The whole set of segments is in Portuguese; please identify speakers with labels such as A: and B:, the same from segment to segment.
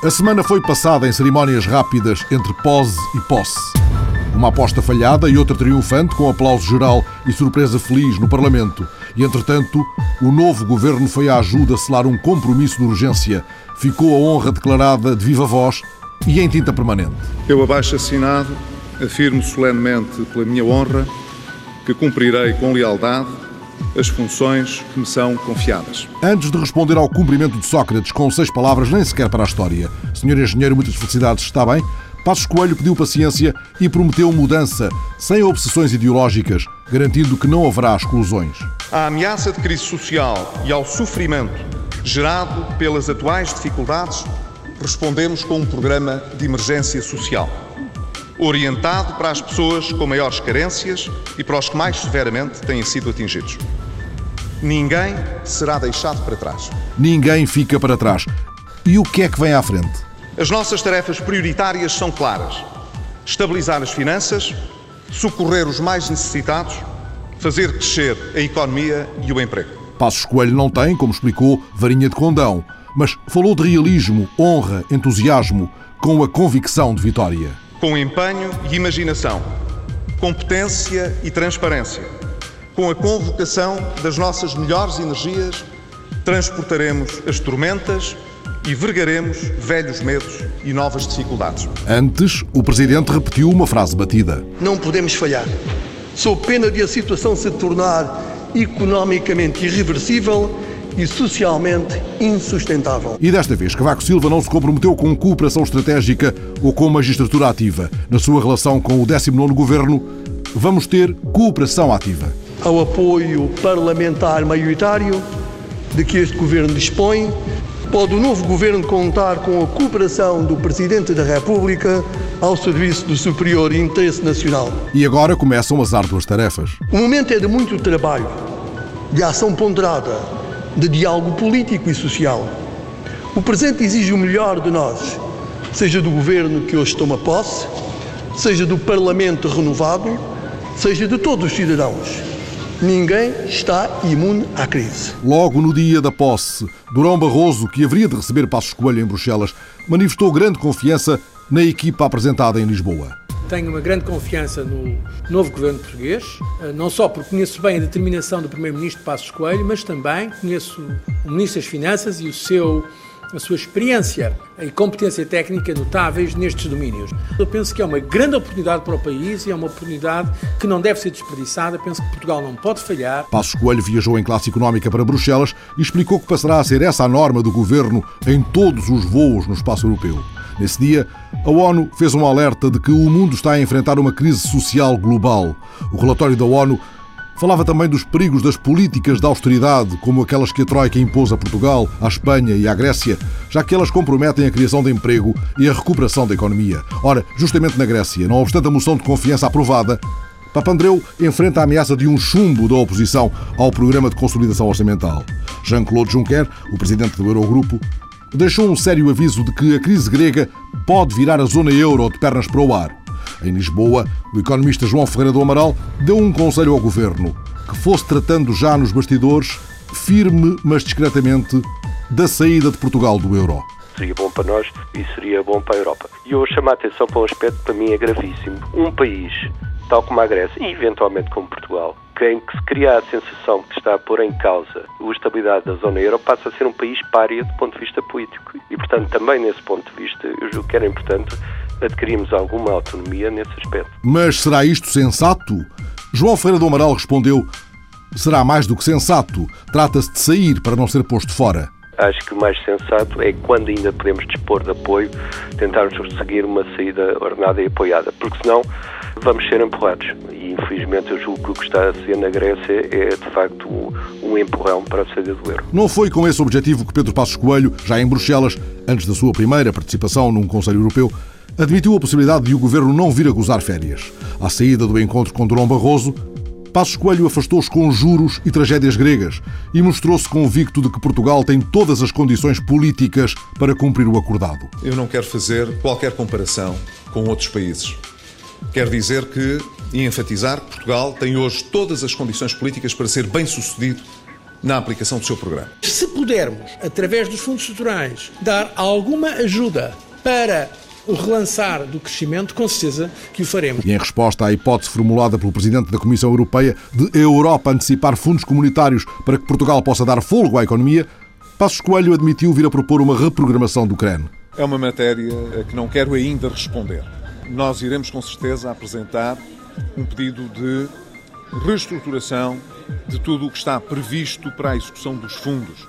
A: A semana foi passada em cerimónias rápidas entre pose e posse. Uma aposta falhada e outra triunfante, com aplauso geral e surpresa feliz no Parlamento. E, entretanto, o novo governo foi à ajuda a selar um compromisso de urgência. Ficou a honra declarada de viva voz e em tinta permanente.
B: Eu, abaixo assinado, afirmo solenemente pela minha honra que cumprirei com lealdade as funções que me são confiadas.
A: Antes de responder ao cumprimento de Sócrates com seis palavras, nem sequer para a história, Senhor Engenheiro, muitas felicidades, está bem? Passos Coelho pediu paciência e prometeu mudança, sem obsessões ideológicas, garantindo que não haverá exclusões.
B: À ameaça de crise social e ao sofrimento gerado pelas atuais dificuldades, respondemos com um programa de emergência social, orientado para as pessoas com maiores carências e para os que mais severamente têm sido atingidos. Ninguém será deixado para trás.
A: Ninguém fica para trás. E o que é que vem à frente?
B: As nossas tarefas prioritárias são claras: estabilizar as finanças, socorrer os mais necessitados, fazer crescer a economia e o emprego.
A: Passos Coelho não tem, como explicou, varinha de condão, mas falou de realismo, honra, entusiasmo, com a convicção de vitória.
B: Com empenho e imaginação, competência e transparência, com a convocação das nossas melhores energias, transportaremos as tormentas e vergaremos velhos medos e novas dificuldades.
A: Antes, o Presidente repetiu uma frase batida.
C: Não podemos falhar. Sou pena de a situação se tornar economicamente irreversível e socialmente insustentável.
A: E desta vez, Cavaco Silva não se comprometeu com cooperação estratégica ou com magistratura ativa. Na sua relação com o 19º Governo, vamos ter cooperação ativa.
C: Ao apoio parlamentar maioritário de que este Governo dispõe, pode o novo Governo contar com a cooperação do Presidente da República ao serviço do superior interesse nacional.
A: E agora começam as árduas tarefas.
C: O momento é de muito trabalho, de ação ponderada, de diálogo político e social. O presente exige o melhor de nós, seja do Governo que hoje toma posse, seja do Parlamento renovado, seja de todos os cidadãos. Ninguém está imune à crise.
A: Logo no dia da posse, Durão Barroso, que haveria de receber Passos Coelho em Bruxelas, manifestou grande confiança na equipa apresentada em Lisboa.
D: Tenho uma grande confiança no novo governo português, eh, não só porque conheço bem a determinação do Primeiro-Ministro Passos Coelho, mas também conheço o Ministro das Finanças e o seu a sua experiência e competência técnica notáveis nestes domínios. Eu penso que é uma grande oportunidade para o país e é uma oportunidade que não deve ser desperdiçada. Penso que Portugal não pode falhar.
A: Passos Coelho viajou em classe económica para Bruxelas e explicou que passará a ser essa a norma do governo em todos os voos no espaço europeu. Nesse dia, a ONU fez um alerta de que o mundo está a enfrentar uma crise social global. O relatório da ONU Falava também dos perigos das políticas de austeridade, como aquelas que a Troika impôs a Portugal, à Espanha e à Grécia, já que elas comprometem a criação de emprego e a recuperação da economia. Ora, justamente na Grécia, não obstante a moção de confiança aprovada, Papandreou enfrenta a ameaça de um chumbo da oposição ao programa de consolidação orçamental. Jean-Claude Juncker, o presidente do Eurogrupo, deixou um sério aviso de que a crise grega pode virar a zona euro de pernas para o ar. Em Lisboa, o economista João Ferreira do Amaral deu um conselho ao governo que fosse tratando já nos bastidores, firme mas discretamente, da saída de Portugal do euro.
E: Seria bom para nós e seria bom para a Europa. E eu chamo a atenção para um aspecto que para mim é gravíssimo. Um país, tal como a Grécia e eventualmente como Portugal, em que se cria a sensação que está a pôr em causa a estabilidade da zona euro, passa a ser um país párea do ponto de vista político. E, portanto, também nesse ponto de vista, eu julgo que era importante adquirimos alguma autonomia nesse aspecto.
A: Mas será isto sensato? João Ferreira do Amaral respondeu: será mais do que sensato. Trata-se de sair para não ser posto fora.
E: Acho que o mais sensato é quando ainda podemos dispor de apoio, tentarmos seguir uma saída ordenada e apoiada, porque senão vamos ser empurrados. E infelizmente eu julgo que o que está a ser na Grécia é de facto um empurrão para a saída do euro.
A: Não foi com esse objetivo que Pedro Passos Coelho, já em Bruxelas, antes da sua primeira participação num Conselho Europeu, admitiu a possibilidade de o governo não vir a gozar férias. À saída do encontro com Durão Barroso, Passos Coelho afastou-se com juros e tragédias gregas e mostrou-se convicto de que Portugal tem todas as condições políticas para cumprir o acordado.
B: Eu não quero fazer qualquer comparação com outros países. Quero dizer que e enfatizar que Portugal tem hoje todas as condições políticas para ser bem sucedido
F: na aplicação do seu programa.
D: Se pudermos, através dos fundos estruturais, dar alguma ajuda para o relançar do crescimento, com certeza que o faremos.
A: E em resposta à hipótese formulada pelo Presidente da Comissão Europeia de a Europa antecipar fundos comunitários para que Portugal possa dar folgo à economia, Passos Coelho admitiu vir a propor uma reprogramação do CREN.
F: É uma matéria a que não quero ainda responder. Nós iremos com certeza apresentar um pedido de reestruturação de tudo o que está previsto para a execução dos fundos,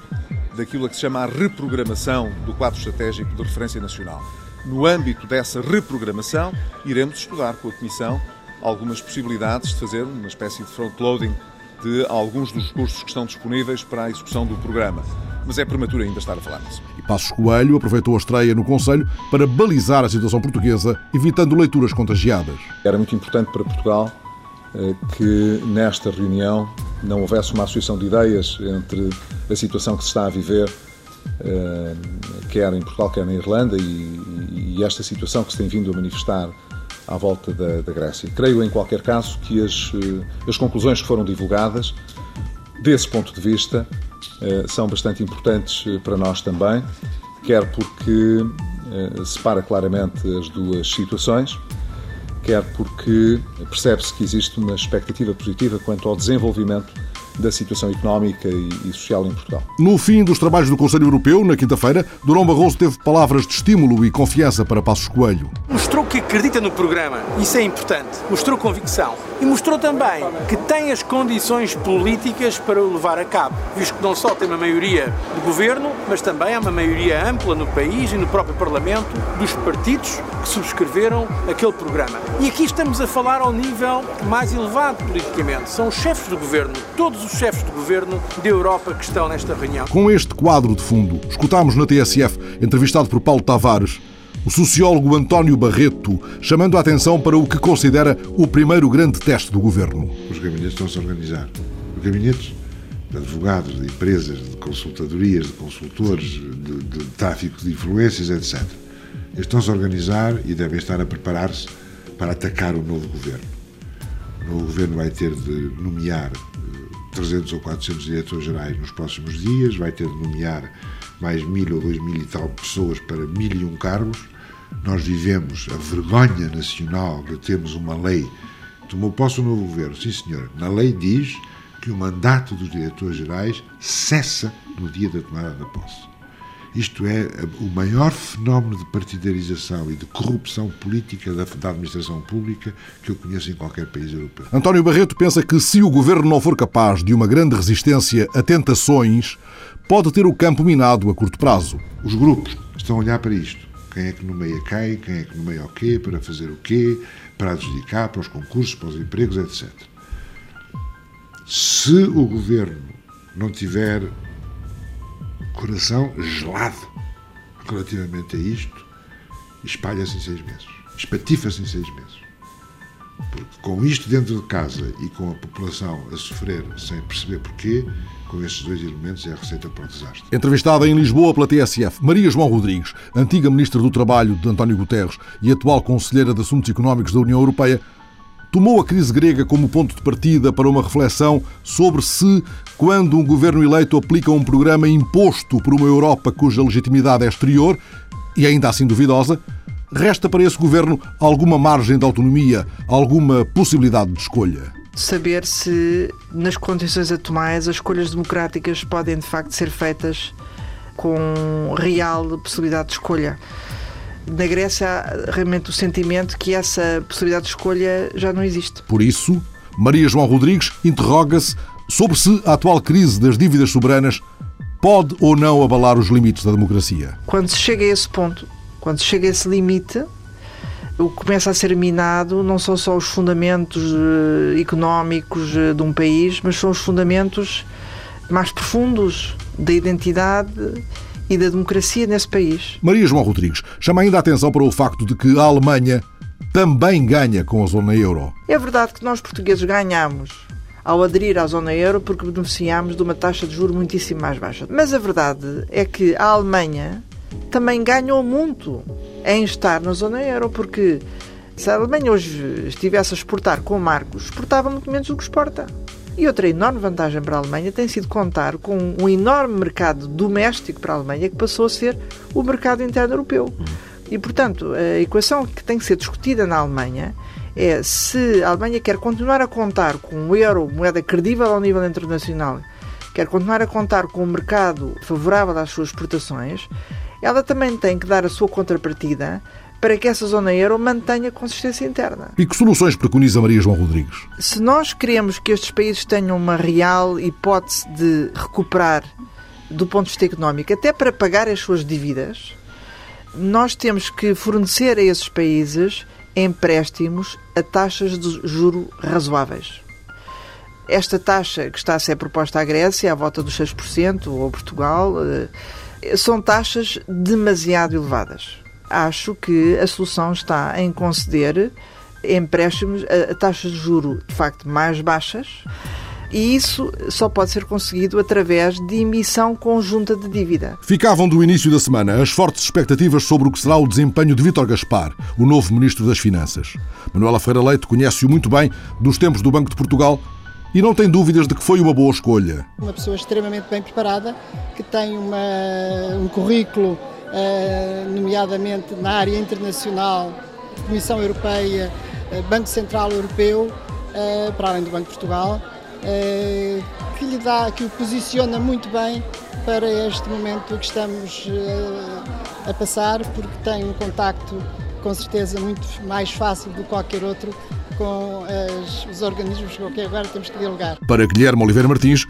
F: daquilo a que se chama a reprogramação do quadro estratégico de referência nacional. No âmbito dessa reprogramação, iremos estudar com a Comissão algumas possibilidades de fazer uma espécie de front-loading de alguns dos recursos que estão disponíveis para a execução do programa. Mas é prematuro ainda estar a falar nisso.
A: E Passos Coelho aproveitou a estreia no Conselho para balizar a situação portuguesa, evitando leituras contagiadas.
F: Era muito importante para Portugal eh, que nesta reunião não houvesse uma associação de ideias entre a situação que se está a viver, quer em Portugal, quer na Irlanda, e, e esta situação que se tem vindo a manifestar à volta da, da Grécia. Creio, em qualquer caso, que as, eh, as conclusões que foram divulgadas, desse ponto de vista, eh, são bastante importantes para nós também, quer porque separa claramente as duas situações, quer porque percebe-se que existe uma expectativa positiva quanto ao desenvolvimento da situação económica e social em Portugal.
A: No fim dos trabalhos do Conselho Europeu, na quinta-feira, Durão Barroso teve palavras de estímulo e confiança para Passos Coelho.
D: Mostrou que acredita no programa, isso é importante. Mostrou convicção. E mostrou também que tem as condições políticas para o levar a cabo, visto que não só tem uma maioria de governo, mas também há uma maioria ampla no país e no próprio Parlamento dos partidos que subscreveram aquele programa. E aqui estamos a falar ao nível mais elevado politicamente. São os chefes do governo, todos os chefes de governo da Europa que estão nesta reunião.
A: Com este quadro de fundo, escutámos na TSF, entrevistado por Paulo Tavares, o sociólogo António Barreto, chamando a atenção para o que considera o primeiro grande teste do governo.
G: Os gabinetes estão-se a organizar. Os gabinetes de advogados, de empresas, de consultadorias, de consultores, de, de tráfico de influências, etc. Eles estão-se a organizar e devem estar a preparar-se para atacar o novo governo. O novo governo vai ter de nomear 300 ou 400 diretores gerais nos próximos dias, vai ter de nomear mais mil ou dois mil e tal pessoas para mil e um cargos. Nós vivemos a vergonha nacional de termos uma lei. Tomou posse o novo governo, sim senhor. Na lei diz que o mandato dos diretores gerais cessa no dia da tomada da posse. Isto é o maior fenómeno de partidarização e de corrupção política da, da, administração pública que eu conheço em qualquer país europeu.
A: António Barreto pensa que se o governo não for capaz de uma grande resistência a tentações, pode ter o campo minado a curto prazo.
G: Os grupos estão a olhar para isto. Quem é que nomeia quem, quem é que nomeia o quê, para fazer o quê, para adjudicar, para os concursos, para os empregos, etc. Se o governo não tiver coração gelado relativamente a isto, espalha-se em seis meses, espatifa-se em seis meses. Porque com isto dentro de casa e com a população a sofrer sem perceber porquê, com estes dois elementos é a receita para o desastre.
A: Entrevistada em Lisboa pela TSF, Maria João Rodrigues, antiga Ministra do Trabalho de António Guterres e atual Conselheira de Assuntos Económicos da União Europeia, tomou a crise grega como ponto de partida para uma reflexão sobre se, quando um governo eleito aplica um programa imposto por uma Europa cuja legitimidade é exterior, e ainda assim duvidosa, resta para esse governo alguma margem de autonomia, alguma possibilidade de escolha.
H: Saber se, nas condições atuais, as escolhas democráticas podem de facto ser feitas com real possibilidade de escolha na Grécia há realmente o sentimento que essa possibilidade de escolha já não existe.
A: Por isso, Maria João Rodrigues interroga-se sobre se a atual crise das dívidas soberanas pode ou não abalar os limites da democracia.
H: Quando se chega a esse ponto, quando se chega a esse limite, o que começa a ser minado não são só os fundamentos eh, económicos eh, de um país, mas são os fundamentos mais profundos da identidade e da democracia nesse país.
A: Maria João Rodrigues chama ainda a atenção para o facto de que a Alemanha também ganha com a zona euro.
H: É verdade que nós portugueses ganhamos ao aderir à zona euro porque beneficiámos de uma taxa de juros muitíssimo mais baixa. Mas a verdade é que a Alemanha também ganhou muito em estar na zona euro porque se a Alemanha hoje estivesse a exportar com marcos, exportava muito menos do que exporta. E outra enorme vantagem para a Alemanha tem sido contar com um enorme mercado doméstico para a Alemanha que passou a ser o mercado interno europeu. E, portanto, a equação que tem que ser discutida na Alemanha é se a Alemanha quer continuar a contar com o euro, moeda credível ao nível internacional, quer continuar a contar com um mercado favorável às suas exportações, ela também tem que dar a sua contrapartida para que essa zona euro mantenha consistência interna.
A: E que soluções preconiza Maria João Rodrigues?
H: Se nós queremos que estes países tenham uma real hipótese de recuperar do ponto de vista económico, até para pagar as suas dívidas, nós temos que fornecer a esses países empréstimos a taxas de juro razoáveis. Esta taxa que está a ser proposta à Grécia, à volta dos 6%, ou Portugal, eh, são taxas demasiado elevadas. Acho que a solução está em conceder empréstimos a taxas de juro de facto mais baixas e isso só pode ser conseguido através de emissão conjunta de dívida.
A: Ficavam do início da semana as fortes expectativas sobre o que será o desempenho de Vítor Gaspar, o novo Ministro das Finanças. Manuela Feira Leite conhece-o muito bem dos tempos do Banco de Portugal e não tem dúvidas de que foi uma boa escolha.
I: Uma pessoa extremamente bem preparada, que tem uma, um currículo, uh, nomeadamente na área internacional, Comissão Europeia, uh, Banco Central Europeu, uh, para além do Banco de Portugal, que lhe dá, que o posiciona muito bem para este momento que estamos a passar, porque tem um contacto com certeza muito mais fácil do que qualquer outro com as, os organismos com que agora temos que dialogar.
A: Para Guilherme Oliveira Martins,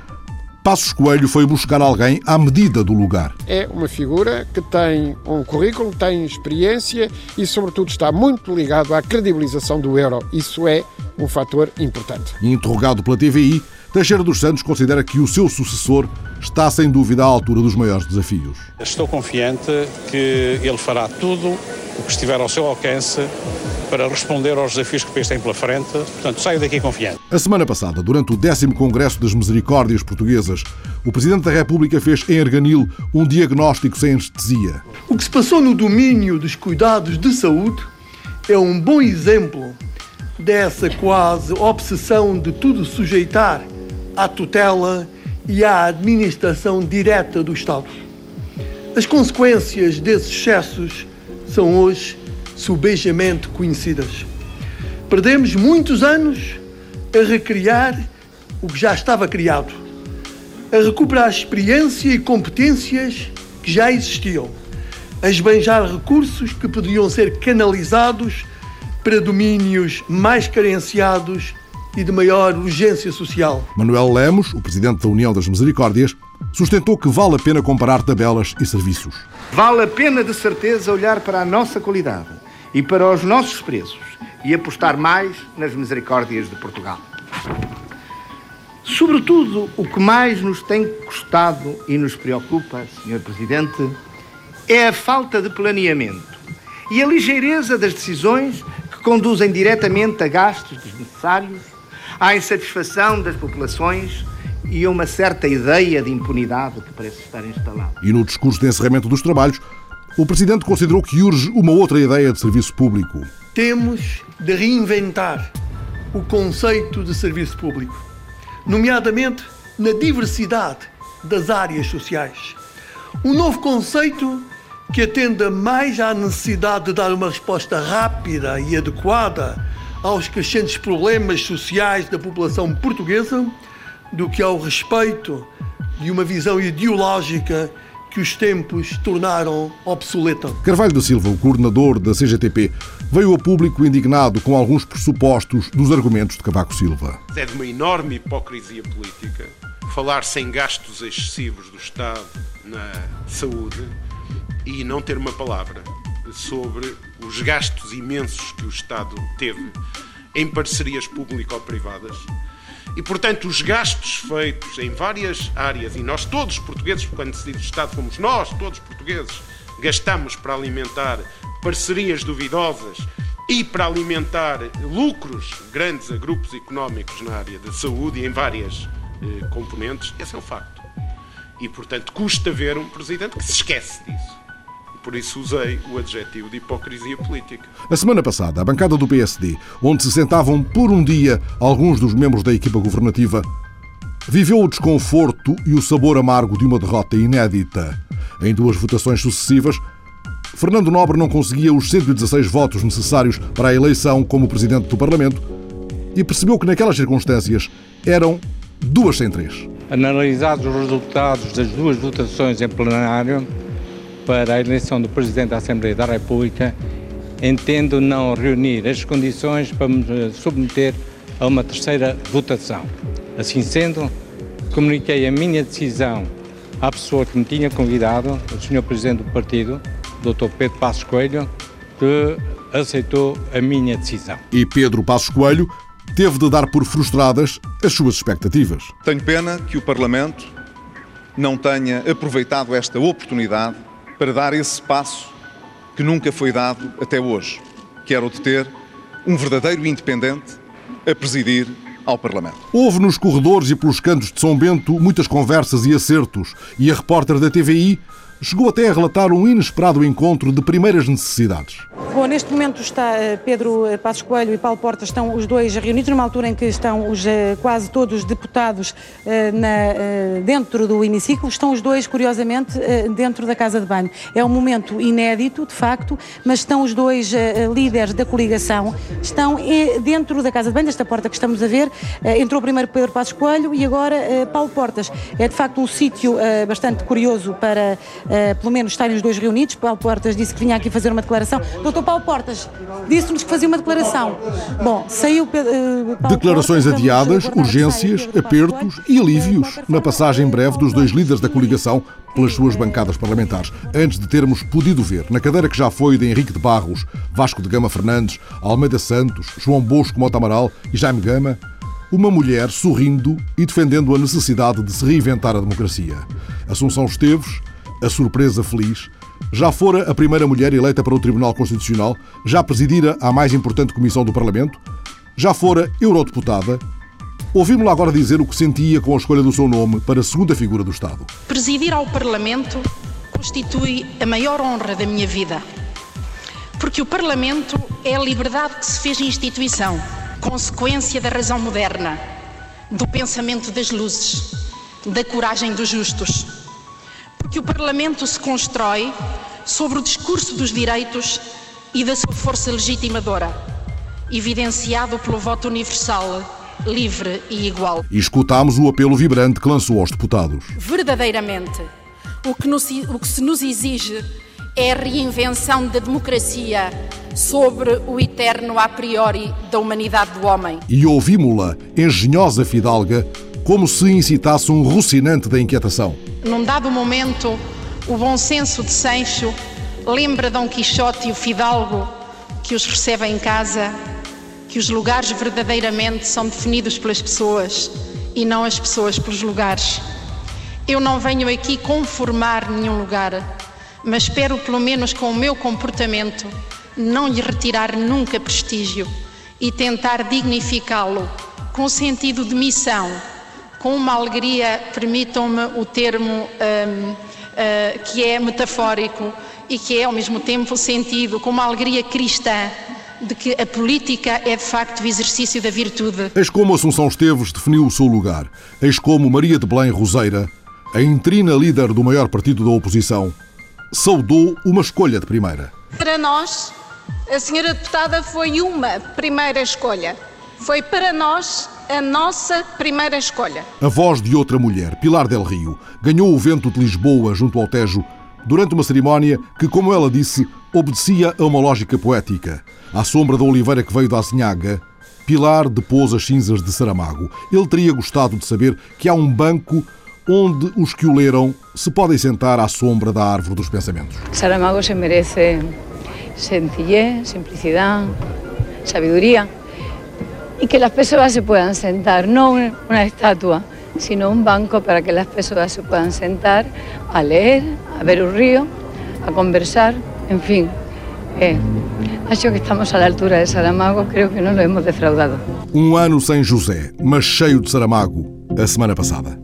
A: Passos Coelho foi buscar alguém à medida do lugar.
J: É uma figura que tem um currículo, tem experiência e, sobretudo, está muito ligado à credibilização do euro. Isso é um fator importante.
A: Interrogado pela TVI, Teixeira dos Santos considera que o seu sucessor está sem dúvida à altura dos maiores desafios.
K: Estou confiante que ele fará tudo o que estiver ao seu alcance para responder aos desafios que o país tem pela frente. Portanto, saio daqui confiante.
A: A semana passada, durante o 10 Congresso das Misericórdias Portuguesas, o Presidente da República fez em Arganil um diagnóstico sem anestesia.
C: O que se passou no domínio dos cuidados de saúde é um bom exemplo dessa quase obsessão de tudo sujeitar à tutela e à administração direta do Estado. As consequências desses excessos são hoje subejamente conhecidas. Perdemos muitos anos a recriar o que já estava criado, a recuperar experiência e competências que já existiam, a esbanjar recursos que poderiam ser canalizados para domínios mais carenciados e de maior urgência social.
A: Manuel Lemos, o presidente da União das Misericórdias, sustentou que vale a pena comparar tabelas e serviços.
L: Vale a pena, de certeza, olhar para a nossa qualidade e para os nossos preços e apostar mais nas misericórdias de Portugal. Sobretudo, o que mais nos tem custado e nos preocupa, Sr. Presidente, é a falta de planeamento e a ligeireza das decisões que conduzem diretamente a gastos desnecessários, à insatisfação das populações e a uma certa ideia de impunidade que parece estar instalada.
A: E no discurso de encerramento dos trabalhos, o Presidente considerou que urge uma outra ideia de serviço público.
C: Temos de reinventar o conceito de serviço público, nomeadamente na diversidade das áreas sociais. Um novo conceito que atenda mais à necessidade de dar uma resposta rápida e adequada aos crescentes problemas sociais da população portuguesa do que ao respeito de uma visão ideológica que os tempos tornaram obsoleta.
A: Carvalho da Silva, o coordenador da CGTP, veio ao público indignado com alguns pressupostos dos argumentos de Cavaco Silva.
M: É de uma enorme hipocrisia política falar sem gastos excessivos do Estado na saúde e não ter uma palavra sobre os gastos imensos que o Estado teve em parcerias público-privadas e, portanto, os gastos feitos em várias áreas, e nós todos portugueses, quando se diz Estado, fomos nós, todos portugueses, gastamos para alimentar parcerias duvidosas e para alimentar lucros grandes a grupos económicos na área da saúde e em várias eh, componentes, esse é um facto. E, portanto, custa ver um presidente que se esquece disso. Por isso usei o adjetivo de hipocrisia política.
A: A semana passada, a bancada do PSD, onde se sentavam por um dia alguns dos membros da equipa governativa, viveu o desconforto e o sabor amargo de uma derrota inédita. Em duas votações sucessivas, Fernando Nobre não conseguia os 116 votos necessários para a eleição como presidente do Parlamento e percebeu que naquelas circunstâncias eram duas sem três.
N: Analisados os resultados das duas votações em plenário para a eleição do Presidente da Assembleia da República, entendo não reunir as condições para me submeter a uma terceira votação. Assim sendo, comuniquei a minha decisão à pessoa que me tinha convidado, o Sr. Presidente do Partido, Dr. Pedro Passos Coelho, que aceitou a minha decisão.
A: E Pedro Passos Coelho teve de dar por frustradas as suas expectativas.
B: Tenho pena que o Parlamento não tenha aproveitado esta oportunidade para dar esse passo que nunca foi dado até hoje, que era o de ter um verdadeiro independente a presidir ao Parlamento.
A: Houve nos corredores e pelos cantos de São Bento muitas conversas e acertos, e a repórter da TVI chegou até a relatar um inesperado encontro de primeiras necessidades.
O: Bom, neste momento está eh, Pedro eh, Passos Coelho e Paulo Porta, estão os dois reunidos numa altura em que estão os, eh, quase todos deputados na, dentro do hemiciclo, estão os dois, curiosamente, dentro da Casa de Banho. É um momento inédito, de facto, mas estão os dois líderes da coligação, estão dentro da Casa de Banho, desta porta que estamos a ver, entrou primeiro Pedro Passos Coelho e agora Paulo Portas. É de facto um sítio bastante curioso para uh, pelo menos estarem os dois reunidos. Paulo Portas disse que vinha aqui fazer uma declaração. Doutor Paulo Portas disse-nos que fazia uma declaração. Bom, saiu. Uh,
A: Declarações Portas, adiadas, urgências, apertos e alívios na passagem breve dos dois líderes da coligação pelas suas bancadas parlamentares, antes de termos podido ver, na cadeira que já foi de Henrique de Barros, Vasco de Gama Fernandes, Almeida Santos, João Bosco Mota Amaral e Jaime Gama, uma mulher sorrindo e defendendo a necessidade de se reinventar a democracia. Assunção Esteves, a surpresa feliz, já fora a primeira mulher eleita para o Tribunal Constitucional, já presidira a mais importante comissão do Parlamento, já fora eurodeputada. Ouvimos-la agora dizer o que sentia com a escolha do seu nome para a segunda figura do Estado.
P: Presidir ao Parlamento constitui a maior honra da minha vida. Porque o Parlamento é a liberdade que se fez instituição, consequência da razão moderna, do pensamento das luzes, da coragem dos justos que o Parlamento se constrói sobre o discurso dos direitos e da sua força legitimadora, evidenciado pelo voto universal, livre e igual.
A: E escutámos o apelo vibrante que lançou aos deputados.
P: Verdadeiramente, o que, nos, o que se nos exige é a reinvenção da democracia sobre o eterno a priori da humanidade do homem.
A: E ouvimos-la, engenhosa fidalga, como se incitasse um rocinante da inquietação.
P: Num dado momento, o bom senso de Sancho lembra Dom Quixote e o fidalgo que os recebe em casa que os lugares verdadeiramente são definidos pelas pessoas e não as pessoas pelos lugares. Eu não venho aqui conformar nenhum lugar, mas espero, pelo menos com o meu comportamento, não lhe retirar nunca prestígio e tentar dignificá-lo com sentido de missão com uma alegria, permitam-me o termo um, uh, que é metafórico e que é ao mesmo tempo sentido, com uma alegria cristã de que a política é de facto o exercício da virtude.
A: Eis como Assunção Esteves definiu o seu lugar. Eis como Maria de Belém Roseira, a intrina líder do maior partido da oposição, saudou uma escolha de primeira.
Q: Para nós, a senhora deputada foi uma primeira escolha. Foi para nós a nossa primeira escolha.
A: A voz de outra mulher, Pilar del Rio, ganhou o vento de Lisboa junto ao Tejo durante uma cerimónia que, como ela disse, obedecia a uma lógica poética. À sombra da oliveira que veio da Azinhaga, Pilar depôs as cinzas de Saramago. Ele teria gostado de saber que há um banco onde os que o leram se podem sentar à sombra da árvore dos pensamentos.
R: Saramago se merece sencillez, simplicidade, sabedoria y que las personas se puedan sentar, no una estatua, sino un banco para que las personas se puedan sentar a leer, a ver un río, a conversar, en fin. Eh, acho que estamos a la altura de Saramago, creo que no lo hemos defraudado.
A: Um ano sem José, mas cheio de Saramago, a semana passada.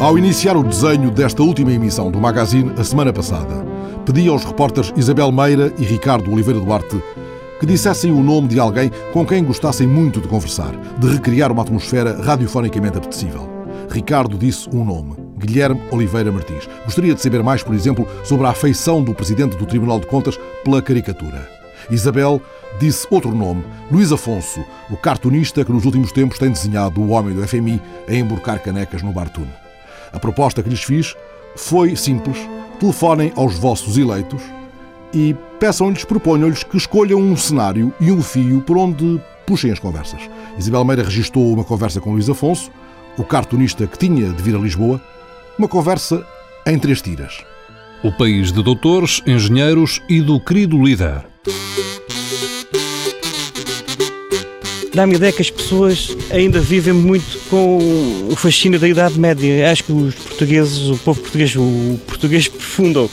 A: Ao iniciar o desenho desta última emissão do Magazine a semana passada, pedi aos repórteres Isabel Meira e Ricardo Oliveira Duarte que dissessem o nome de alguém com quem gostassem muito de conversar, de recriar uma atmosfera radiofonicamente apetecível. Ricardo disse um nome, Guilherme Oliveira Martins. Gostaria de saber mais, por exemplo, sobre a afeição do presidente do Tribunal de Contas pela caricatura. Isabel disse outro nome, Luís Afonso, o cartunista que nos últimos tempos tem desenhado o homem do FMI a emborcar canecas no Bartun. A proposta que lhes fiz foi simples: telefonem aos vossos eleitos e peçam-lhes, proponham-lhes que escolham um cenário e um fio por onde puxem as conversas. Isabel Meira registou uma conversa com Luís Afonso, o cartunista que tinha de vir a Lisboa, uma conversa em três tiras.
S: O país de doutores, engenheiros e do querido líder.
T: Dá-me ideia que as pessoas ainda vivem muito com o fascínio da Idade Média. Acho que os portugueses, o povo português, o português profundo,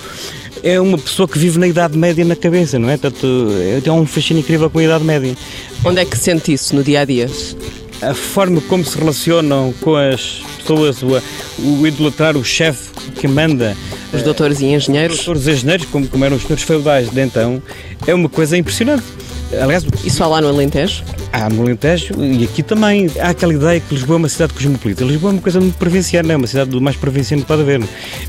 T: é uma pessoa que vive na Idade Média na cabeça, não é? Portanto, tem um fascínio incrível com a Idade Média.
U: Onde é que sente isso no dia a dia?
T: A forma como se relacionam com as pessoas, o, o idolatrar o chefe que manda.
U: Os doutores e engenheiros?
T: Os doutores e engenheiros, como, como eram os senhores feudais de então, é uma coisa impressionante.
U: Aliás, isso há lá no Alentejo?
T: Há no Alentejo e aqui também. Há aquela ideia que Lisboa é uma cidade cosmopolita. Lisboa é uma coisa muito provinciana, é uma cidade do mais provinciano que pode haver.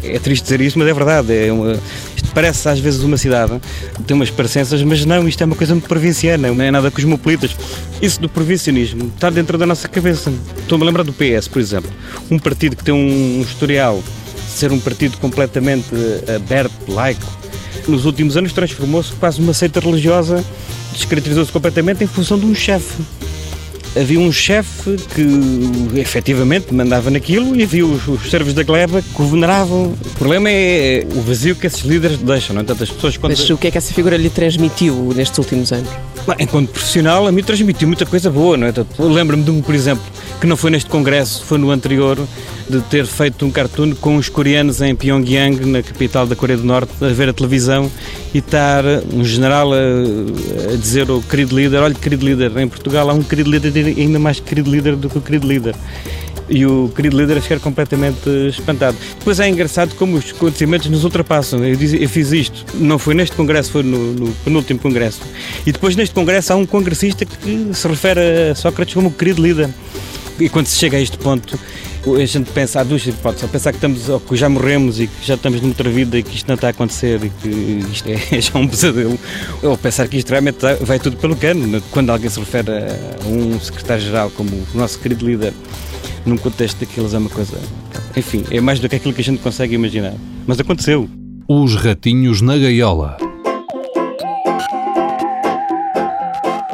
T: É triste dizer isso, mas é verdade. É uma, isto parece às vezes uma cidade, tem umas parecenças, mas não, isto é uma coisa muito provinciana, não é nada cosmopolitas. Isso do provincianismo está dentro da nossa cabeça. Estou-me a lembrar do PS, por exemplo. Um partido que tem um historial de ser um partido completamente aberto, laico, nos últimos anos transformou-se quase uma seita religiosa descaracterizou-se completamente em função de um chefe. Havia um chefe que efetivamente mandava naquilo e havia os, os servos da gleba que o veneravam. O problema é o vazio que esses líderes deixam, não é? Tantas pessoas quando...
U: Mas o que é que essa figura lhe transmitiu nestes últimos anos?
T: Enquanto profissional, a mim transmitiu muita coisa boa, não é? Lembro-me de um, por exemplo, que não foi neste congresso, foi no anterior, de ter feito um cartoon com os coreanos em Pyongyang, na capital da Coreia do Norte, a ver a televisão e estar um general a, a dizer ao querido líder, olha querido líder, em Portugal há um querido líder ainda mais querido líder do que o querido líder e o querido líder a ficar completamente espantado. Depois é engraçado como os acontecimentos nos ultrapassam. Eu, diz, eu fiz isto, não foi neste congresso, foi no, no penúltimo congresso. E depois neste congresso há um congressista que se refere a Sócrates como o querido líder. E quando se chega a este ponto, a gente pensa, há duas hipóteses, ou pensar que, estamos, ou que já morremos e que já estamos noutra vida e que isto não está a acontecer e que isto é já um pesadelo, ou pensar que isto realmente vai tudo pelo cano. Quando alguém se refere a um secretário-geral como o nosso querido líder, num contexto daqueles é uma coisa. Enfim, é mais do que aquilo que a gente consegue imaginar. Mas aconteceu.
S: Os ratinhos na gaiola.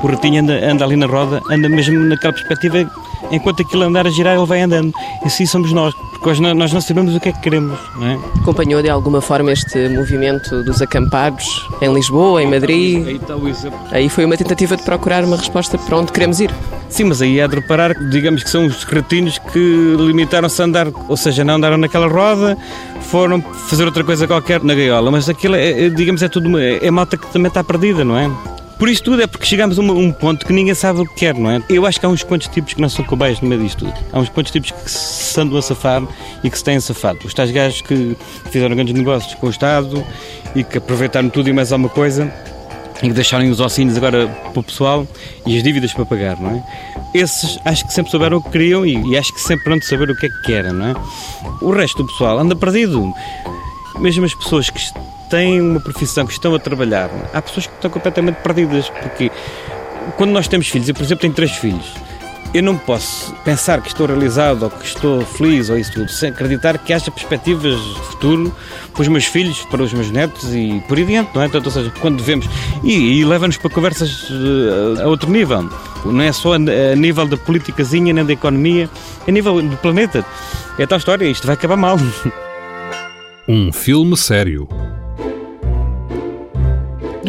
T: O ratinho anda, anda ali na roda, anda mesmo naquela perspectiva enquanto aquilo andar a girar, ele vai andando. E assim somos nós, porque nós não sabemos o que é que queremos. Não é?
U: Acompanhou de alguma forma este movimento dos acampados em Lisboa, em Madrid?
T: Aí está o exemplo.
U: Aí foi uma tentativa de procurar uma resposta para onde queremos ir.
T: Sim, mas aí é de reparar, digamos que são os retinos que limitaram-se a andar, ou seja, não andaram naquela roda, foram fazer outra coisa qualquer na gaiola, mas aquilo, é, digamos, é tudo, é, é malta que também está perdida, não é? Por isto tudo é porque chegamos a um ponto que ninguém sabe o que quer, não é? Eu acho que há uns quantos tipos que não são cobaias no meio disto tudo. Há uns quantos tipos que se andam a safar e que se têm safado. Os tais gajos que fizeram grandes negócios com o Estado e que aproveitaram tudo e mais alguma coisa e que deixaram os ossinhos agora para o pessoal e as dívidas para pagar, não é? Esses acho que sempre souberam o que queriam e, e acho que sempre pronto saber o que é que querem, não é? O resto do pessoal anda perdido. Mesmo as pessoas que têm uma profissão, que estão a trabalhar, há pessoas que estão completamente perdidas, porque quando nós temos filhos, eu por exemplo tenho três filhos, eu não posso pensar que estou realizado ou que estou feliz ou isso tudo, sem acreditar que haja perspectivas de futuro para os meus filhos, para os meus netos e por aí diante, não é? Então, ou seja, quando devemos. E, e leva-nos para conversas uh, a outro nível. Não é só a, a nível da politicazinha nem da economia, é a nível do planeta. É tal história, isto vai acabar mal.
S: Um filme sério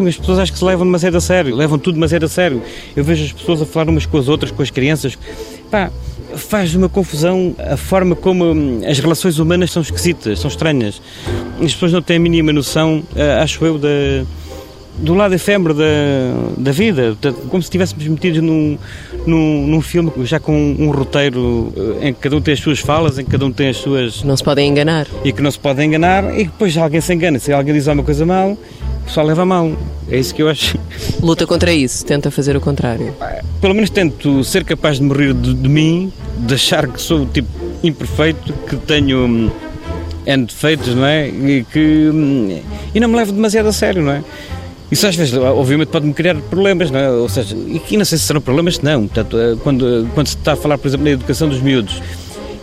T: as pessoas acho que se levam demasiado a sério, levam tudo demasiado a sério. Eu vejo as pessoas a falar umas com as outras, com as crianças. Pá, faz uma confusão a forma como hum, as relações humanas são esquisitas, são estranhas. As pessoas não têm a mínima noção, eh, acho eu, da, do lado efêmero da, da vida, como se estivéssemos metidos num, num, num filme já com um, um, roteiro eh, em que cada um tem as suas falas, em que cada um tem as suas.
U: Não se podem enganar.
T: E que não se podem enganar, e depois alguém se engana. Se alguém diz alguma coisa mal, o pessoal leva a mal. É isso que eu acho.
U: Luta contra isso, tenta fazer o contrário.
T: Pelo menos tento ser capaz de morrer de, de mim, de achar que sou tipo imperfeito, que tenho hum, N defeitos, não é? E que. Hum, e não me levo demasiado a sério, não é? Isso às vezes, obviamente, pode-me criar problemas, não é? Ou seja, e não sei se serão problemas, não. Portanto, eh, quando, quando se está a falar, por exemplo, na educação dos miúdos,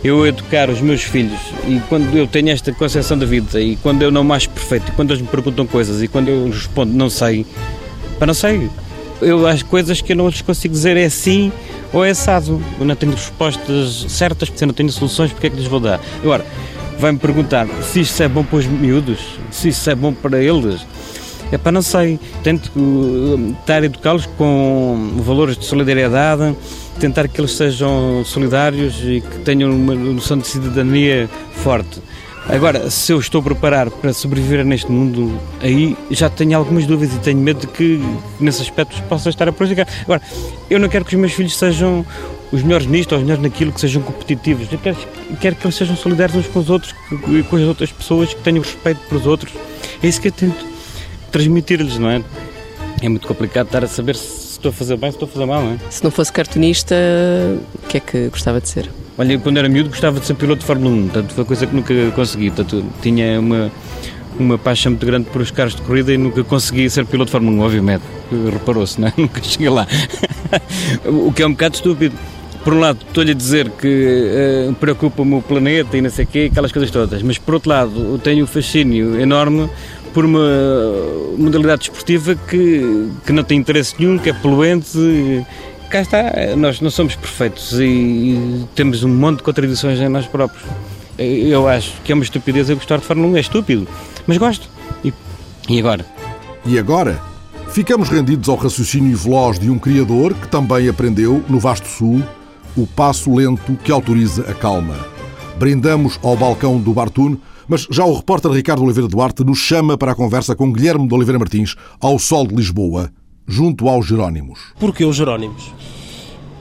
T: eu educar os meus filhos e quando eu tenho esta concepção da vida e quando eu não me acho perfeito e quando eles me perguntam coisas e quando eu respondo não sei, para não sei. Eu acho coisas que eu não lhes consigo dizer é sim ou é assado. Eu não tenho respostas certas, porque eu não tenho soluções, porque é que lhes vou dar? Agora, vai-me perguntar se isto é bom para os miúdos, se isto é bom para eles é para não sei. Tento uh, estar educá-los com valores de solidariedade, tentar que eles sejam solidários e que tenham uma noção de cidadania forte. Agora, se eu estou a preparar para sobreviver neste mundo, aí já tenho algumas dúvidas e tenho medo de que, nesse aspecto, possa estar a prejudicar. Agora, eu não quero que os meus filhos sejam os melhores nisto ou os melhores naquilo, que sejam competitivos. Eu quero, quero que eles sejam solidários uns com os outros e com as outras pessoas, que tenham respeito pelos outros. É isso que eu tento transmitir-lhes, não é? É muito complicado estar a saber se estou a fazer bem, se estou a fazer mal, não é?
U: Se não fosse cartunista, o que é que gostava de ser?
T: Olha, quando era miúdo gostava de ser piloto de Fórmula 1, portanto foi coisa que nunca consegui, portanto tinha uma, uma paixão muito grande por os carros de corrida e nunca consegui ser piloto de Fórmula 1, obviamente, reparou-se, não é? Nunca cheguei lá. o que é um bocado estúpido. Por um lado, estou-lhe a dizer que uh, preocupa-me o planeta e não sei o quê, aquelas coisas todas, mas por outro lado, tenho um fascínio enorme por uma modalidade desportiva que, que não tem interesse nenhum, que é poluente. Cá está, nós não somos perfeitos e, temos um monte de contradições em nós próprios. Eu acho que é uma estupidez eu gostar de Fórmula 1, é estúpido, mas gosto. E, e agora?
A: E agora? Ficamos rendidos ao raciocínio veloz de um criador que também aprendeu, no vasto sul, o passo lento que autoriza a calma. Brindamos ao balcão do Bartun mas já o repórter Ricardo Oliveira Duarte nos chama para a conversa com Guilherme de Oliveira Martins ao Sol de Lisboa, junto aos Jerónimos.
V: Porquê os Jerónimos?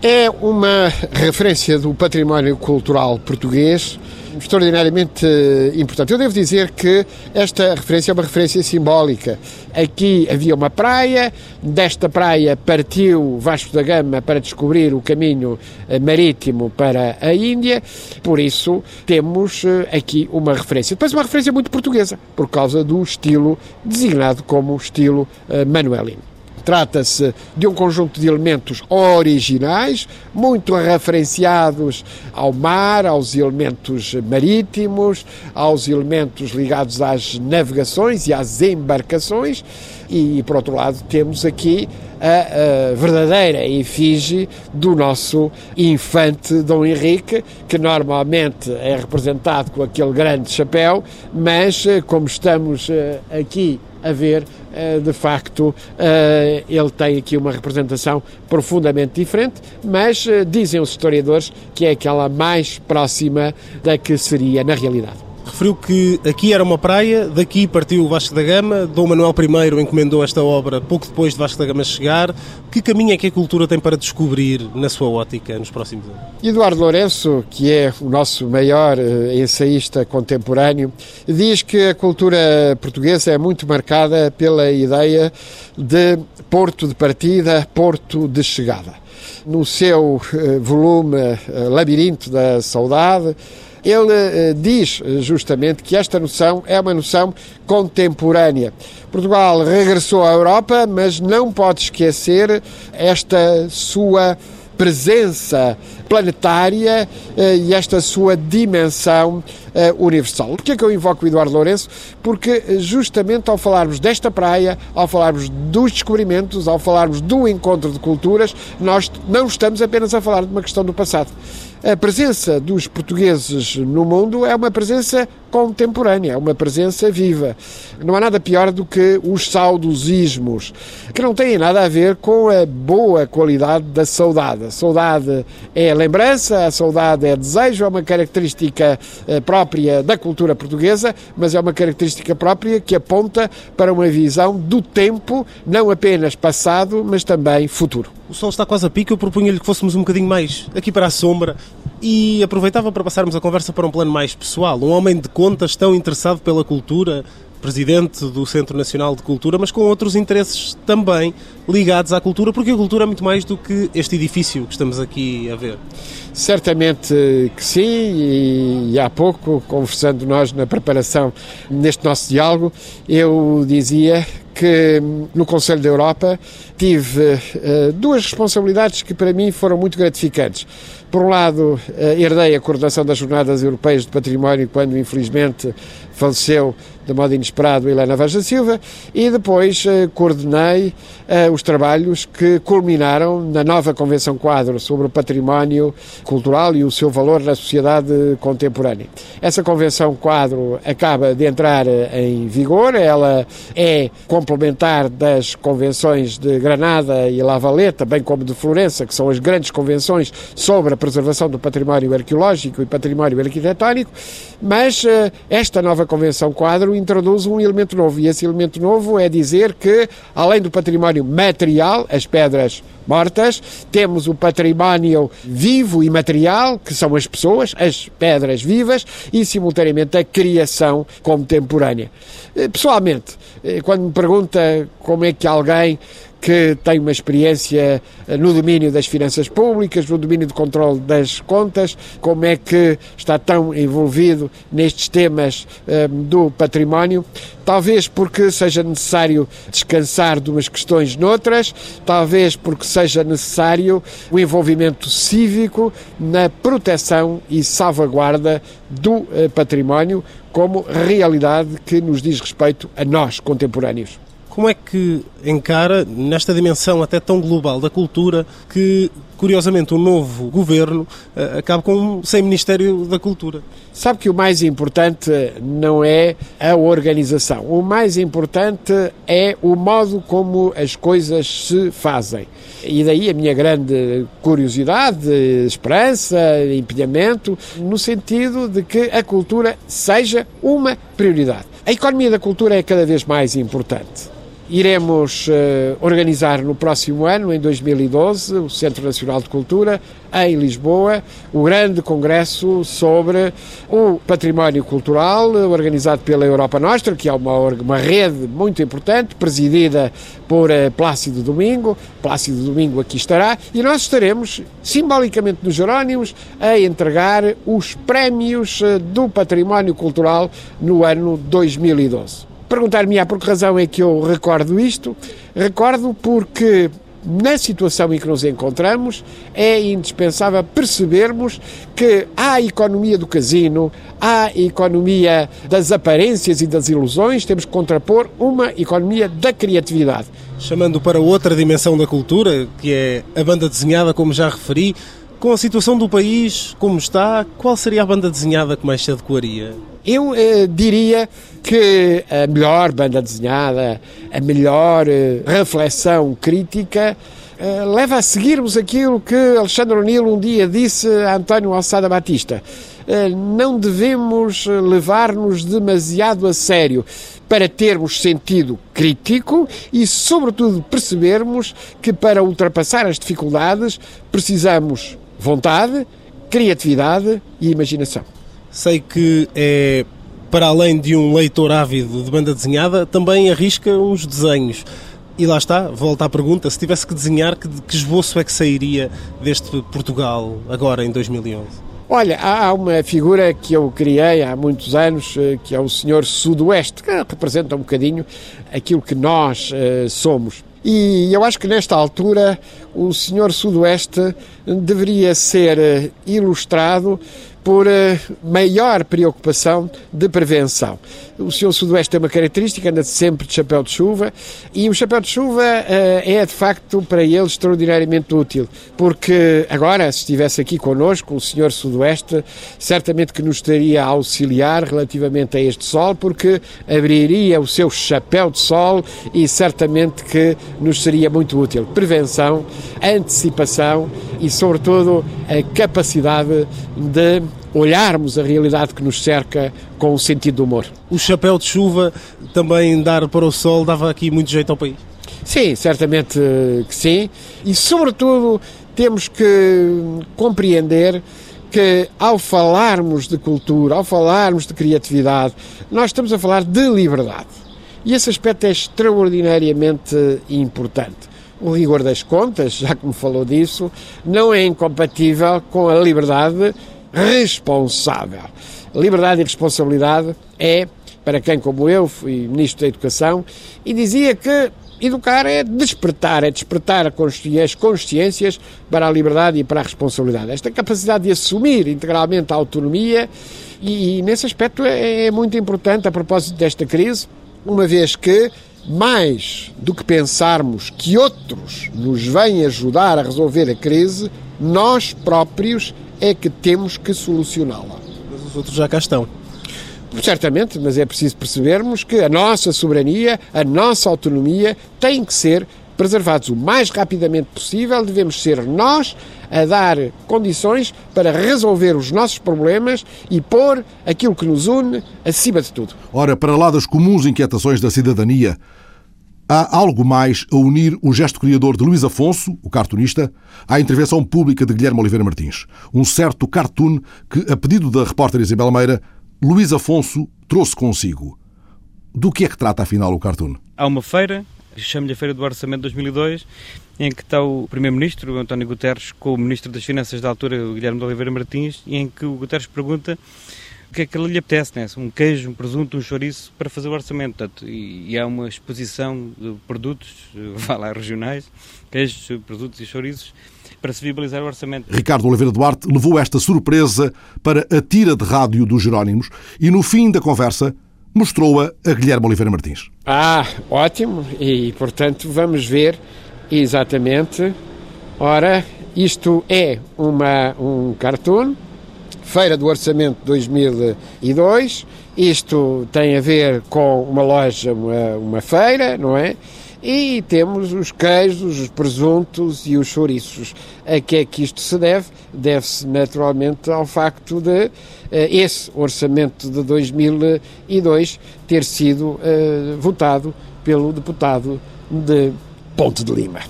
J: É uma referência do património cultural português extraordinariamente eh, importante. Eu devo dizer que esta referência é uma referência simbólica. Aqui havia uma praia, desta praia partiu Vasco da Gama para descobrir o caminho eh, marítimo para a Índia, por isso temos eh, aqui uma referência. Depois uma referência muito portuguesa, por causa do estilo designado como estilo manuelino. Trata-se de um conjunto de elementos originais, muito referenciados ao mar, aos elementos marítimos, aos elementos ligados às navegações e às embarcações. E, por outro lado, temos aqui a, a verdadeira efígie do nosso infante Dom Henrique, que normalmente é representado com aquele grande chapéu, mas eh, como estamos eh, aqui a ver, eh, de facto, eh, ele tem aqui uma representação profundamente diferente, mas eh, dizem os historiadores que é aquela mais próxima da que seria na realidade
V: referiu que aqui era uma praia, daqui partiu o Vasco da Gama, Dom Manuel I encomendou esta obra pouco depois de Vasco da Gama chegar. Que caminho é que a cultura tem para descobrir na sua ótica nos próximos anos?
J: Eduardo Lourenço, que é o nosso maior uh, ensaísta contemporâneo, diz que a cultura portuguesa é muito marcada pela ideia de porto de partida, porto de chegada. No seu uh, volume uh, Labirinto da Saudade, ele eh, diz eh, justamente que esta noção é uma noção contemporânea. Portugal regressou à Europa, mas não pode esquecer esta sua presença planetária eh, e esta sua dimensão eh, universal. Por que é que eu invoco o Eduardo Lourenço? Porque eh, justamente ao falarmos desta praia, ao falarmos dos descobrimentos, ao falarmos do encontro de culturas, nós não estamos apenas a falar de uma questão do passado. A presença dos portugueses no mundo é uma presença contemporânea, é uma presença viva. Não há nada pior do que os saudosismos, que não têm nada a ver com a boa qualidade da saudade. A saudade é lembrança, a saudade é desejo, é uma característica eh, própria da cultura portuguesa, mas é uma característica própria que aponta para uma visão do tempo, não apenas passado, mas também futuro.
V: O sol está quase a pico, eu propunha-lhe que fôssemos um bocadinho mais aqui para a sombra e aproveitava para passarmos a conversa para um plano mais pessoal. Um homem de contas tão interessado pela cultura, presidente do Centro Nacional de Cultura, mas com outros interesses também ligados à cultura, porque a cultura é muito mais do que este edifício que estamos aqui a ver.
J: Certamente que sim, e, há pouco, conversando nós na preparação neste nosso diálogo, eu dizia que no Conselho da Europa tive uh, duas responsabilidades que para mim foram muito gratificantes. Por um lado, uh, herdei a coordenação das Jornadas Europeias de Património quando, infelizmente, faleceu de modo inesperado Helena Vaz da Silva e depois uh, coordenei uh, os trabalhos que culminaram na nova Convenção Quadro sobre o Património Cultural e o seu valor na sociedade contemporânea. Essa Convenção Quadro acaba de entrar em vigor, ela é complementar das convenções de Granada e La Valeta, bem como de Florença, que são as grandes convenções sobre a preservação do património arqueológico e património arquitetónico, mas esta nova Convenção Quadro introduz um elemento novo, e esse elemento novo é dizer que, além do património material, as pedras mortas, temos o património vivo e material, que são as pessoas, as pedras vivas, e simultaneamente a criação contemporânea. Eh, pessoalmente, eh, quando me pergunta como é que alguém que tem uma experiência eh, no domínio das finanças públicas, no domínio do controle das contas, como é que está tão envolvido nestes temas um, eh, do património, talvez porque seja necessário descansar de umas questões noutras, talvez porque seja necessário o envolvimento cívico na proteção e salvaguarda do uh, património como realidade que nos diz respeito a nós contemporâneos.
V: Como é que encara, nesta dimensão até tão global da cultura, que curiosamente o novo governo uh, acaba com sem Ministério da Cultura?
J: Sabe que o mais importante não é a organização, o mais importante é o modo como as coisas se fazem. E daí a minha grande curiosidade, esperança, empenhamento, no sentido de que a cultura seja uma prioridade. A economia da cultura é cada vez mais importante. Iremos uh, organizar no próximo ano, em 2012, o Centro Nacional de Cultura, em Lisboa, o grande congresso sobre o património cultural, organizado pela Europa Nostra, que é uma, uma rede muito importante, presidida por uh, Plácido Domingo. Plácido Domingo aqui estará, e nós estaremos, simbolicamente nos Jerónimos, a entregar os prémios do património cultural no ano 2012. Perguntar-me-á por que razão é que eu recordo isto. Recordo porque na situação em que nos encontramos, é indispensável percebermos que há a economia do casino, há a economia das aparências e das ilusões, temos que contrapor uma economia da criatividade.
V: Chamando para outra dimensão da cultura, que é a banda desenhada, como já referi, com a situação do país como está, qual seria a banda desenhada que mais se adequaria?
J: Eu eh, diria que a melhor banda desenhada, a melhor eh, reflexão crítica eh, leva a seguirmos aquilo que Alexandre O'Neill um dia disse a António Alçada Batista. Eh, não devemos levar-nos demasiado a sério para termos sentido crítico e, sobretudo, percebermos que para ultrapassar as dificuldades precisamos vontade, criatividade e imaginação.
V: Sei que é, para além de um leitor ávido de banda desenhada, também arrisca uns desenhos. E lá está, volta à pergunta: se tivesse que desenhar, que, que esboço é que sairia deste Portugal agora em 2011?
J: Olha, há uma figura que eu criei há muitos anos, eh, que é o Senhor Sudoeste, que representa um bocadinho aquilo que nós uh, somos. E eu acho que nesta altura o Senhor Sudoeste deveria ser eh, ilustrado por uh, maior preocupação de prevenção. O seu Sudoeste tem uma característica, anda sempre de chapéu de chuva, e o chapéu de chuva uh, é de facto para ele extraordinariamente útil, porque agora, se estivesse aqui connosco, o senhor Sudoeste certamente que nos estaria a auxiliar relativamente a este sol, porque abriria o seu chapéu de sol e certamente que nos seria muito útil. Prevenção, antecipação e, sobretudo, a capacidade de olharmos a realidade que nos cerca com o sentido do humor.
V: O chapéu de chuva também dar para o sol dava aqui muito jeito ao país?
J: Sim, certamente que sim. E, sobretudo, temos que compreender que ao falarmos de cultura, ao falarmos de criatividade, nós estamos a falar de liberdade. E esse aspecto é extraordinariamente importante. O rigor das contas, já que me falou disso, não é incompatível com a liberdade responsável. Liberdade e responsabilidade é, para quem como eu fui Ministro da Educação, e dizia que educar é despertar, é despertar as consciências para a liberdade e para a responsabilidade. Esta capacidade de assumir integralmente a autonomia, e, e nesse aspecto é, é muito importante a propósito desta crise, uma vez que mais do que pensarmos que outros nos vêm ajudar a resolver a crise, nós próprios é que temos que solucioná-la.
V: Mas os outros já cá estão.
J: Certamente, mas é preciso percebermos que a nossa soberania, a nossa autonomia tem que ser preservados o mais rapidamente possível. Devemos ser nós a dar condições para resolver os nossos problemas e pôr aquilo que nos une acima de tudo.
A: Ora, para lá das comuns inquietações da cidadania, há algo mais a unir o gesto criador de Luís Afonso, o cartunista, à intervenção pública de Guilherme Oliveira Martins. Um certo cartoon que, a pedido da repórter Isabel Meira, Luís Afonso trouxe consigo. Do que é que trata, afinal, o cartoon?
T: Há uma feira, chamo-lhe a Feira do Orçamento 2002, em que está o Primeiro-Ministro, António Guterres, com o Ministro das Finanças da altura, o Guilherme de Oliveira Martins, e em que o Guterres pergunta o que é que lhe apetece, né? um queijo, um presunto, um chouriço para fazer o orçamento. Portanto, e, e há uma exposição de produtos, vá lá, regionais, queijos, produtos e chouriços, para se viabilizar o orçamento.
A: Ricardo Oliveira Duarte levou esta surpresa para a tira de rádio dos Jerónimos e no fim da conversa mostrou-a a Guilherme Oliveira Martins.
J: Ah, ótimo. E, portanto, vamos ver exatamente. Ora, isto é uma, um cartoon, Feira do Orçamento 2002. Isto tem a ver com uma loja, uma, uma feira, não é? E temos os queijos, os presuntos e os chouriços. A que é que isto se deve? Deve-se naturalmente ao facto de uh, esse orçamento de 2002 ter sido uh, votado pelo deputado de Ponte de Lima.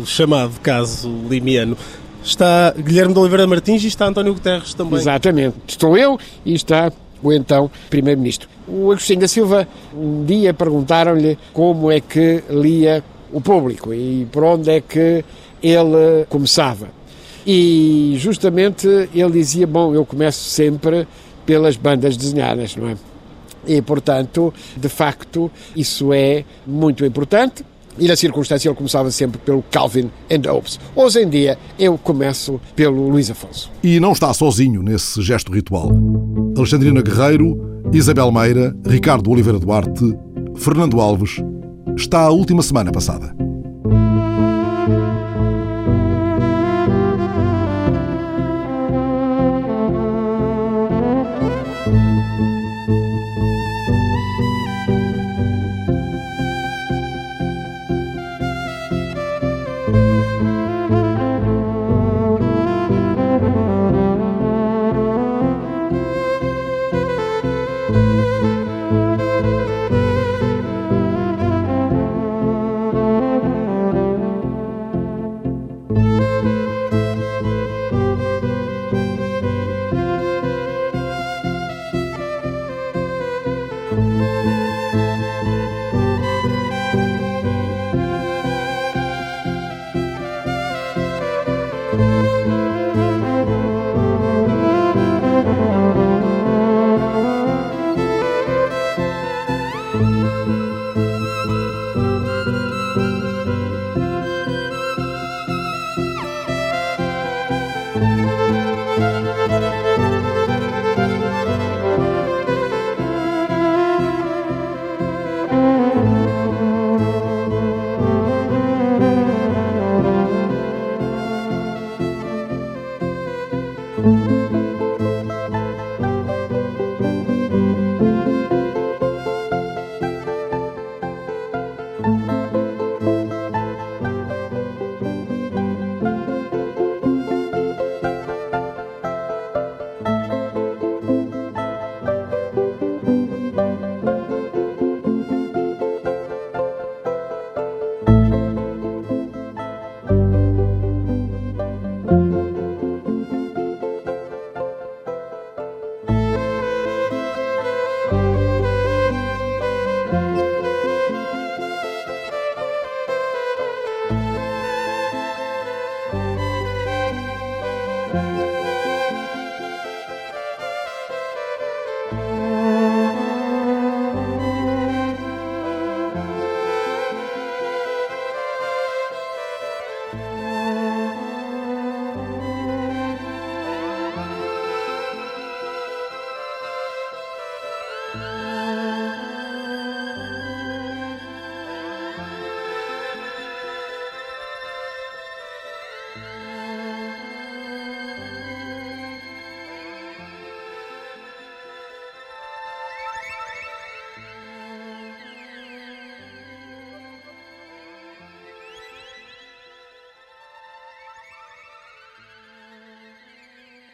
V: O chamado caso limiano. Está Guilherme de Oliveira Martins e está António Guterres também.
J: Exatamente. Estou eu e está o então Primeiro-Ministro. O Agostinho da Silva, um dia perguntaram-lhe como é que lia o público e por onde é que ele começava. E justamente ele dizia: Bom, eu começo sempre pelas bandas desenhadas, não é? E portanto, de facto, isso é muito importante. E na circunstância ele começava sempre pelo Calvin and Hobbes. Hoje em dia eu começo pelo Luís Afonso.
A: E não está sozinho nesse gesto ritual. Alexandrina Guerreiro, Isabel Meira, Ricardo Oliveira Duarte, Fernando Alves. Está a última semana passada.